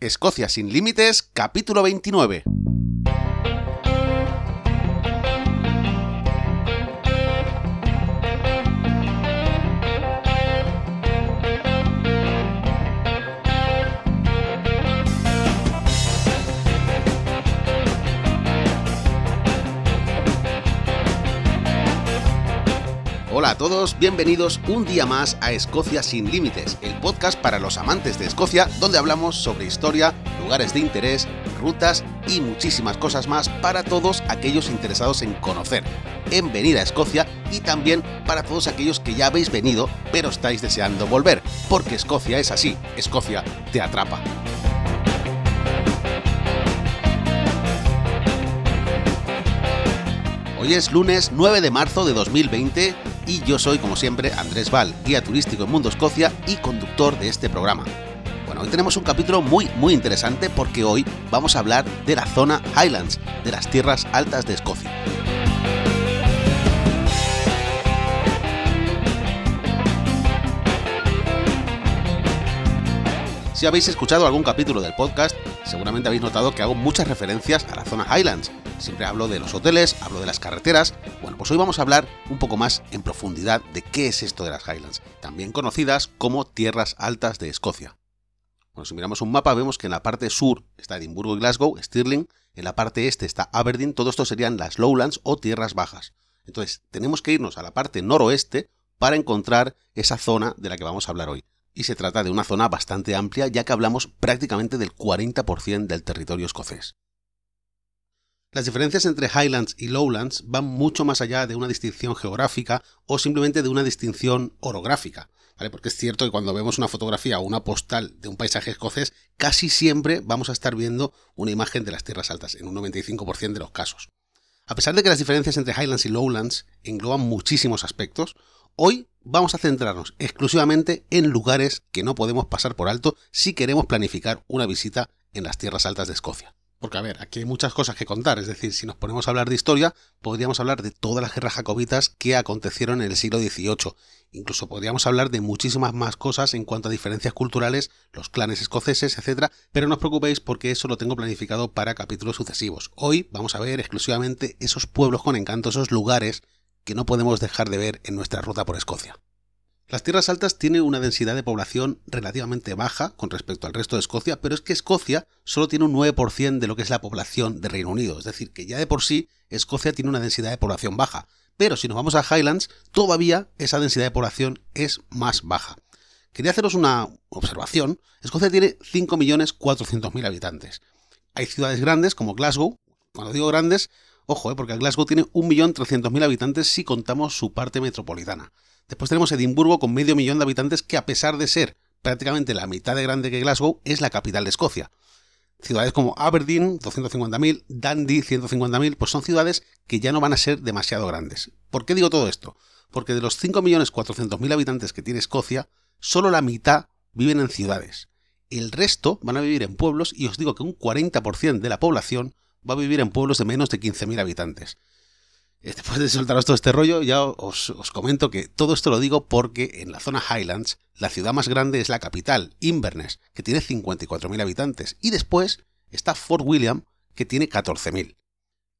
Escocia sin Límites, capítulo 29. Hola a todos, bienvenidos un día más a Escocia sin Límites, el podcast para los amantes de Escocia, donde hablamos sobre historia, lugares de interés, rutas y muchísimas cosas más para todos aquellos interesados en conocer, en venir a Escocia y también para todos aquellos que ya habéis venido pero estáis deseando volver, porque Escocia es así, Escocia te atrapa. Hoy es lunes 9 de marzo de 2020 y yo soy, como siempre, Andrés Val, guía turístico en Mundo Escocia y conductor de este programa. Bueno, hoy tenemos un capítulo muy, muy interesante porque hoy vamos a hablar de la zona Highlands, de las tierras altas de Escocia. Si habéis escuchado algún capítulo del podcast, seguramente habéis notado que hago muchas referencias a la zona Highlands. Siempre hablo de los hoteles, hablo de las carreteras. Bueno, pues hoy vamos a hablar un poco más en profundidad de qué es esto de las Highlands, también conocidas como tierras altas de Escocia. Bueno, si miramos un mapa vemos que en la parte sur está Edimburgo y Glasgow, Stirling, en la parte este está Aberdeen, todo esto serían las lowlands o tierras bajas. Entonces, tenemos que irnos a la parte noroeste para encontrar esa zona de la que vamos a hablar hoy y se trata de una zona bastante amplia ya que hablamos prácticamente del 40% del territorio escocés. Las diferencias entre Highlands y Lowlands van mucho más allá de una distinción geográfica o simplemente de una distinción orográfica. Porque es cierto que cuando vemos una fotografía o una postal de un paisaje escocés, casi siempre vamos a estar viendo una imagen de las tierras altas, en un 95% de los casos. A pesar de que las diferencias entre Highlands y Lowlands engloban muchísimos aspectos, hoy vamos a centrarnos exclusivamente en lugares que no podemos pasar por alto si queremos planificar una visita en las tierras altas de Escocia. Porque, a ver, aquí hay muchas cosas que contar. Es decir, si nos ponemos a hablar de historia, podríamos hablar de todas las guerras jacobitas que acontecieron en el siglo XVIII. Incluso podríamos hablar de muchísimas más cosas en cuanto a diferencias culturales, los clanes escoceses, etc. Pero no os preocupéis porque eso lo tengo planificado para capítulos sucesivos. Hoy vamos a ver exclusivamente esos pueblos con encanto, esos lugares que no podemos dejar de ver en nuestra ruta por Escocia. Las tierras altas tienen una densidad de población relativamente baja con respecto al resto de Escocia, pero es que Escocia solo tiene un 9% de lo que es la población de Reino Unido, es decir, que ya de por sí Escocia tiene una densidad de población baja, pero si nos vamos a Highlands, todavía esa densidad de población es más baja. Quería haceros una observación, Escocia tiene 5.400.000 habitantes. Hay ciudades grandes como Glasgow, cuando digo grandes, ojo, eh, porque Glasgow tiene 1.300.000 habitantes si contamos su parte metropolitana. Después tenemos Edimburgo con medio millón de habitantes que a pesar de ser prácticamente la mitad de grande que Glasgow, es la capital de Escocia. Ciudades como Aberdeen, 250.000, Dundee, 150.000, pues son ciudades que ya no van a ser demasiado grandes. ¿Por qué digo todo esto? Porque de los 5.400.000 habitantes que tiene Escocia, solo la mitad viven en ciudades. El resto van a vivir en pueblos y os digo que un 40% de la población va a vivir en pueblos de menos de 15.000 habitantes. Después de soltaros todo este rollo, ya os, comento que todo esto lo digo porque en la zona Highlands la ciudad más grande es la capital, Inverness, que tiene 54.000 habitantes, y después está Fort William, que tiene 14.000.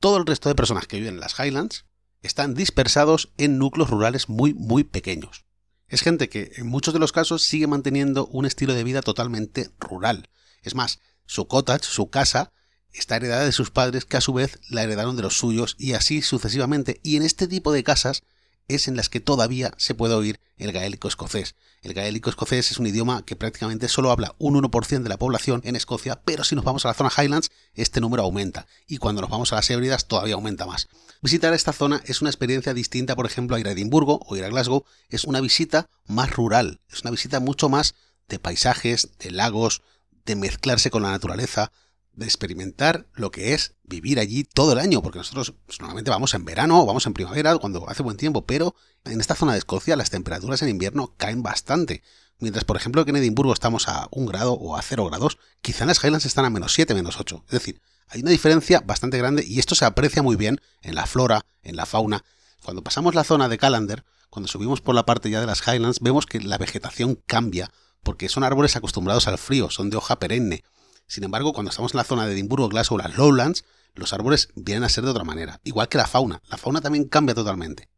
Todo el resto de personas que viven en las Highlands están dispersados en núcleos rurales muy, muy pequeños. Es gente que en muchos de los casos sigue manteniendo un estilo de vida totalmente rural. Es más, su cottage, su casa, está heredada de sus padres que a su vez la heredaron de los suyos y así sucesivamente. Y en este tipo de casas es en las que todavía se puede oír el gaélico escocés. El gaélico escocés es un idioma que prácticamente solo habla un 1% de la población en Escocia, pero si nos vamos a la zona Highlands, este número aumenta, y cuando nos vamos a las Hébridas todavía aumenta más. Visitar esta zona es una experiencia distinta, por ejemplo, a ir a Edimburgo o ir a Glasgow, es una visita más rural, es una visita mucho más de paisajes, de lagos, de mezclarse con la naturaleza, de experimentar lo que es vivir allí todo el año, porque nosotros pues, normalmente vamos en verano o vamos en primavera cuando hace buen tiempo, pero en esta zona de Escocia las temperaturas en invierno caen bastante. Mientras, por ejemplo, que en Edimburgo estamos a un grado o a 0 grados, quizá en las Highlands están a menos 7, menos 8. Es decir, hay una diferencia bastante grande y esto se aprecia muy bien en la flora, en la fauna. Cuando pasamos la zona de Calander, cuando subimos por la parte ya de las Highlands, vemos que la vegetación cambia, porque son árboles acostumbrados al frío, son de hoja perenne Sin embargo, cuando estamos en la zona de Edimburgo, Glasgow, las Lowlands, los árboles vienen a ser de otra manera, igual que la fauna. La fauna también cambia totalmente.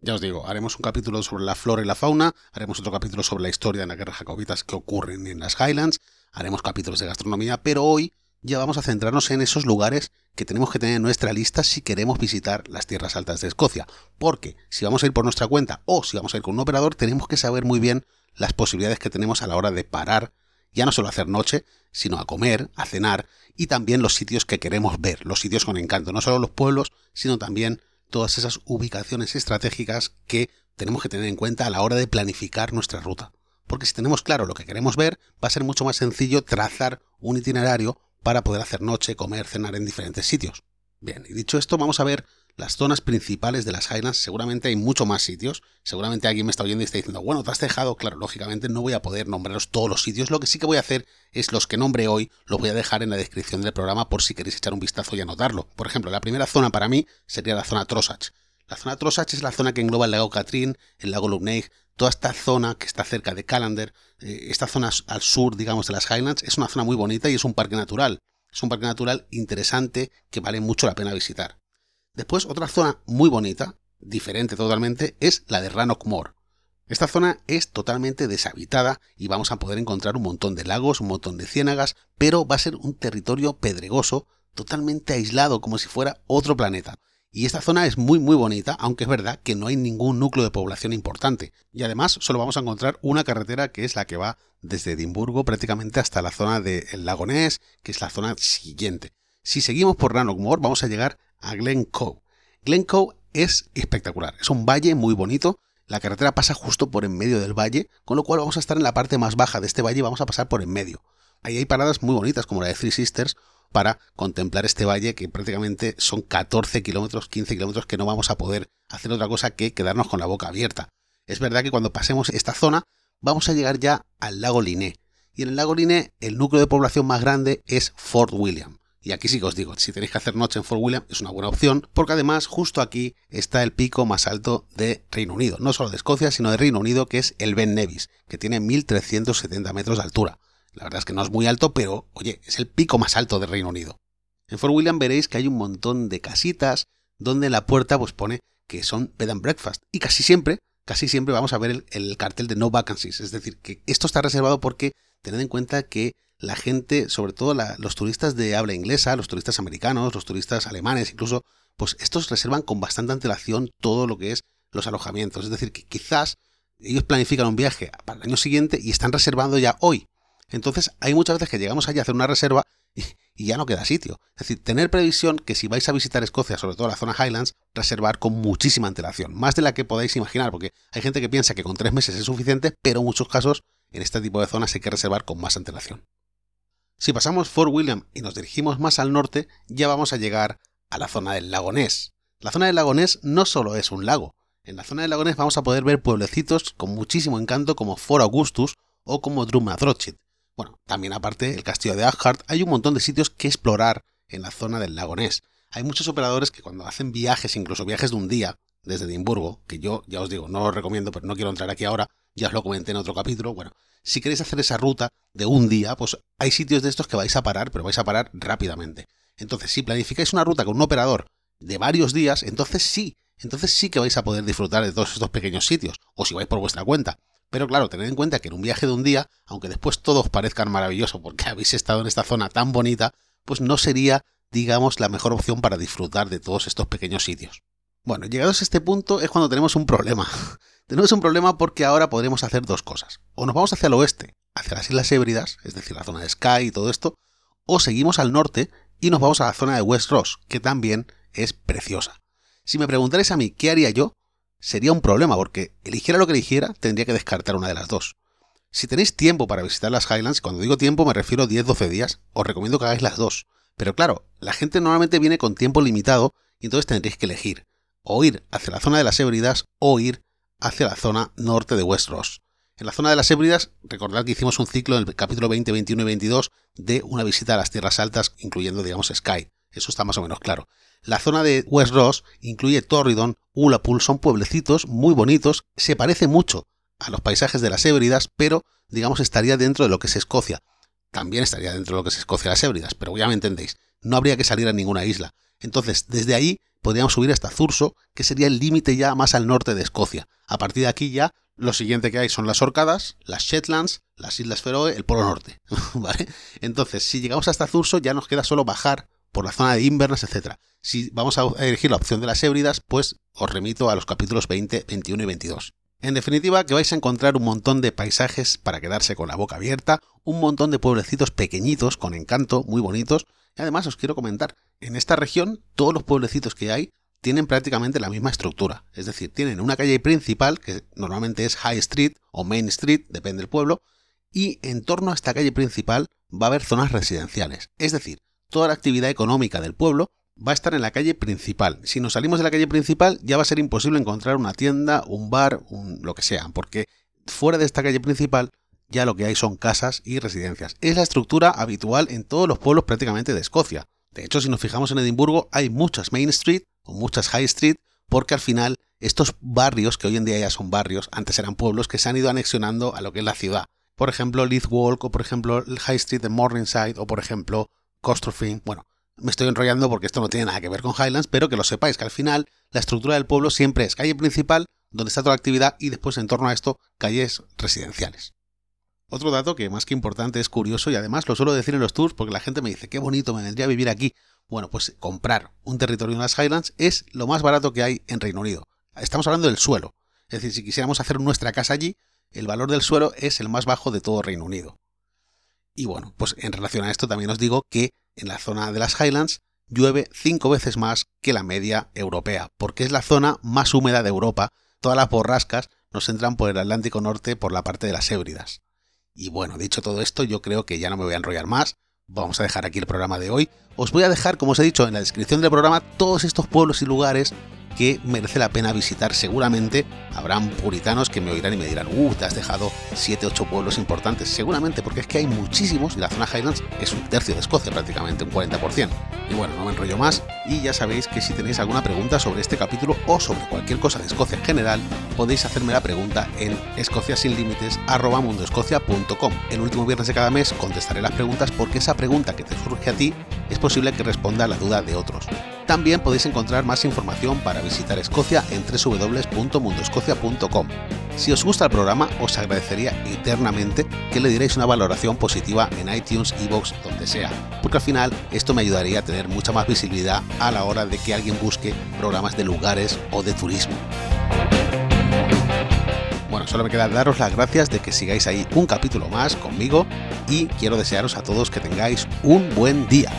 Ya os digo, haremos un capítulo sobre la flora y la fauna, haremos otro capítulo sobre la historia de las guerras jacobitas que ocurren en las Highlands, haremos capítulos de gastronomía, pero hoy ya vamos a centrarnos en esos lugares que tenemos que tener en nuestra lista si queremos visitar las tierras altas de Escocia. Porque si vamos a ir por nuestra cuenta o si vamos a ir con un operador, tenemos que saber muy bien las posibilidades que tenemos a la hora de parar, ya no solo hacer noche, sino a comer, a cenar y también los sitios que queremos ver, los sitios con encanto, no solo los pueblos, sino también todas esas ubicaciones estratégicas que tenemos que tener en cuenta a la hora de planificar nuestra ruta. Porque si tenemos claro lo que queremos ver, va a ser mucho más sencillo trazar un itinerario para poder hacer noche, comer, cenar en diferentes sitios. Bien, y dicho esto, vamos a ver las zonas principales de las Highlands. Seguramente hay mucho más sitios. Seguramente alguien me está oyendo y está diciendo, bueno, te has dejado. Claro, lógicamente no voy a poder nombraros todos los sitios. Lo que sí que voy a hacer es los que nombre hoy, los voy a dejar en la descripción del programa por si queréis echar un vistazo y anotarlo. Por ejemplo, la primera zona para mí sería la zona Trossach. La zona Trossach es la zona que engloba el lago Catrin, el lago Lugneig, toda esta zona que está cerca de Callander, eh, esta zona al sur, digamos, de las Highlands, es una zona muy bonita y es un parque natural. Es un parque natural interesante que vale mucho la pena visitar. Después, otra zona muy bonita, diferente totalmente, es la de Rannoch Moor. Esta zona es totalmente deshabitada y vamos a poder encontrar un montón de lagos, un montón de ciénagas, pero va a ser un territorio pedregoso, totalmente aislado, como si fuera otro planeta. Y esta zona es muy muy bonita, aunque es verdad que no hay ningún núcleo de población importante. Y además solo vamos a encontrar una carretera que es la que va desde Edimburgo prácticamente hasta la zona del lago Ness, que es la zona siguiente. Si seguimos por Rannoch Moor vamos a llegar a Glen Cove. Glen Cove es espectacular, es un valle muy bonito. La carretera pasa justo por en medio del valle, con lo cual vamos a estar en la parte más baja de este valle y vamos a pasar por en medio. Ahí hay paradas muy bonitas como la de Three Sisters para contemplar este valle que prácticamente son 14 kilómetros, 15 kilómetros que no vamos a poder hacer otra cosa que quedarnos con la boca abierta. Es verdad que cuando pasemos esta zona vamos a llegar ya al lago Liné. Y en el lago Liné el núcleo de población más grande es Fort William. Y aquí sí que os digo, si tenéis que hacer noche en Fort William es una buena opción, porque además justo aquí está el pico más alto de Reino Unido, no solo de Escocia, sino de Reino Unido, que es el Ben Nevis, que tiene 1370 metros de altura. La verdad es que no es muy alto, pero oye, es el pico más alto de Reino Unido. En Fort William veréis que hay un montón de casitas donde la puerta pues pone que son bed and breakfast. Y casi siempre, casi siempre vamos a ver el, cartel de no vacancies. Es decir, que esto está reservado porque tened en cuenta que la gente, sobre todo los turistas de habla inglesa, los turistas americanos, los turistas alemanes, incluso, pues estos reservan con bastante antelación todo lo que es los alojamientos. Es decir, que quizás ellos planifican un viaje para el año siguiente y están reservando ya hoy. Entonces hay muchas veces que llegamos allí a hacer una reserva y, ya no queda sitio. Es decir, tener previsión que si vais a visitar Escocia, sobre todo la zona Highlands, reservar con muchísima antelación, más de la que podáis imaginar, porque hay gente que piensa que con tres meses es suficiente, pero en muchos casos en este tipo de zonas hay que reservar con más antelación. Si pasamos Fort William y nos dirigimos más al norte, ya vamos a llegar a la zona del lago. La zona del lago no solo es un lago. En la zona del lago vamos a poder ver pueblecitos con muchísimo encanto como Fort Augustus o como Drumnadrochit. Bueno, también aparte el castillo de Ashart, hay un montón de sitios que explorar en la zona del lago. Hay muchos operadores que cuando hacen viajes, incluso viajes de un día, desde Edimburgo, que yo ya os digo, no lo recomiendo, pero no quiero entrar aquí ahora, ya os lo comenté en otro capítulo, bueno, si queréis hacer esa ruta de un día, pues hay sitios de estos que vais a parar, pero vais a parar rápidamente. Entonces, si planificáis una ruta con un operador de varios días, entonces sí, entonces sí que vais a poder disfrutar de todos estos pequeños sitios, o si vais por vuestra cuenta. Pero claro, tened en cuenta que en un viaje de un día, aunque después todos parezcan maravilloso porque habéis estado en esta zona tan bonita, pues no sería, digamos, la mejor opción para disfrutar de todos estos pequeños sitios. Bueno, llegados a este punto es cuando tenemos un problema. tenemos un problema porque ahora podremos hacer dos cosas. O nos vamos hacia el oeste, hacia las Islas Hébridas, es decir, la zona de Skye y todo esto, o seguimos al norte y nos vamos a la zona de West Ross, que también es preciosa. Si me preguntarais a mí qué haría yo, sería un problema porque eligiera lo que eligiera, tendría que descartar una de las dos. Si tenéis tiempo para visitar las Highlands, cuando digo tiempo me refiero a 10-12 días, os recomiendo que hagáis las dos. Pero claro, la gente normalmente viene con tiempo limitado y entonces tendréis que elegir o ir hacia la zona de las Hébridas o ir hacia la zona norte de West Ross. En la zona de las Hébridas, recordad que hicimos un ciclo en el capítulo 20, 21 y 22 de una visita a las tierras altas, incluyendo, digamos, Sky. Eso está más o menos claro. La zona de West Ross incluye Torridon, Ullapool, son pueblecitos muy bonitos, se parece mucho a los paisajes de las Hébridas, pero digamos estaría dentro de lo que es Escocia. también estaría dentro de lo que es Escocia las Hébridas, pero ya me entendéis, no habría que salir a ninguna isla. Entonces, desde ahí podríamos subir hasta Zurso, que sería el límite ya más al norte de Escocia. A partir de aquí ya lo siguiente que hay son las Orcadas, las Shetlands, las Islas Feroe, el Polo Norte. ¿Vale? Entonces, si llegamos hasta Zurso, ya nos queda solo bajar por la zona de Inverness, etc. Si vamos a elegir la opción de las Hébridas, pues os remito a los capítulos 20, 21 y 22. En definitiva, que vais a encontrar un montón de paisajes para quedarse con la boca abierta, un montón de pueblecitos pequeñitos con encanto, muy bonitos, y además os quiero comentar, en esta región todos los pueblecitos que hay tienen prácticamente la misma estructura, es decir, tienen una calle principal, que normalmente es High Street o Main Street, depende del pueblo, y en torno a esta calle principal va a haber zonas residenciales, es decir, toda la actividad económica del pueblo va a estar en la calle principal. Si nos salimos de la calle principal ya va a ser imposible encontrar una tienda, un bar, un, lo que sea, porque fuera de esta calle principal ya lo que hay son casas y residencias. Es la estructura habitual en todos los pueblos prácticamente de Escocia. De hecho, si nos fijamos en Edimburgo, hay muchas Main Street o muchas High Street, porque al final estos barrios, que hoy en día ya son barrios, antes eran pueblos que se han ido anexionando a lo que es la ciudad. Por ejemplo, Leith Walk, o por ejemplo, High Street de Morningside, o por ejemplo, Costrofin. Bueno, me estoy enrollando porque esto no tiene nada que ver con Highlands, pero que lo sepáis, que al final la estructura del pueblo siempre es calle principal, donde está toda la actividad, y después en torno a esto, calles residenciales. Otro dato que más que importante es curioso y además lo suelo decir en los tours porque la gente me dice, qué bonito, me vendría a vivir aquí. Bueno, pues comprar un territorio en las Highlands es lo más barato que hay en Reino Unido. Estamos hablando del suelo. Es decir, si quisiéramos hacer nuestra casa allí, el valor del suelo es el más bajo de todo Reino Unido. Y bueno, pues en relación a esto también os digo que en la zona de las Highlands llueve cinco veces más que la media europea, porque es la zona más húmeda de Europa. Todas las borrascas nos entran por el Atlántico Norte por la parte de las Hébridas. Y bueno, dicho todo esto, yo creo que ya no me voy a enrollar más. Vamos a dejar aquí el programa de hoy. Os voy a dejar, como os he dicho en la descripción del programa, todos estos pueblos y lugares que merece la pena visitar seguramente. Habrán puritanos que me oirán y me dirán, uh, te has dejado 7-8 pueblos importantes. Seguramente, porque es que hay muchísimos y la zona Highlands es un tercio de Escocia prácticamente, un 40%. Y bueno, no me enrollo más y ya sabéis que si tenéis alguna pregunta sobre este capítulo o sobre cualquier cosa de Escocia en general, podéis hacerme la pregunta en escociasinlímites.com. El último viernes de cada mes contestaré las preguntas porque esa pregunta que te surge a ti es posible que responda a la duda de otros. También podéis encontrar más información para visitar Escocia en www.mundoescocia.com. Si os gusta el programa, os agradecería eternamente que le dierais una valoración positiva en iTunes, Evox, donde sea, porque al final esto me ayudaría a tener mucha más visibilidad a la hora de que alguien busque programas de lugares o de turismo. Bueno, solo me queda daros las gracias de que sigáis ahí un capítulo más conmigo y quiero desearos a todos que tengáis un buen día.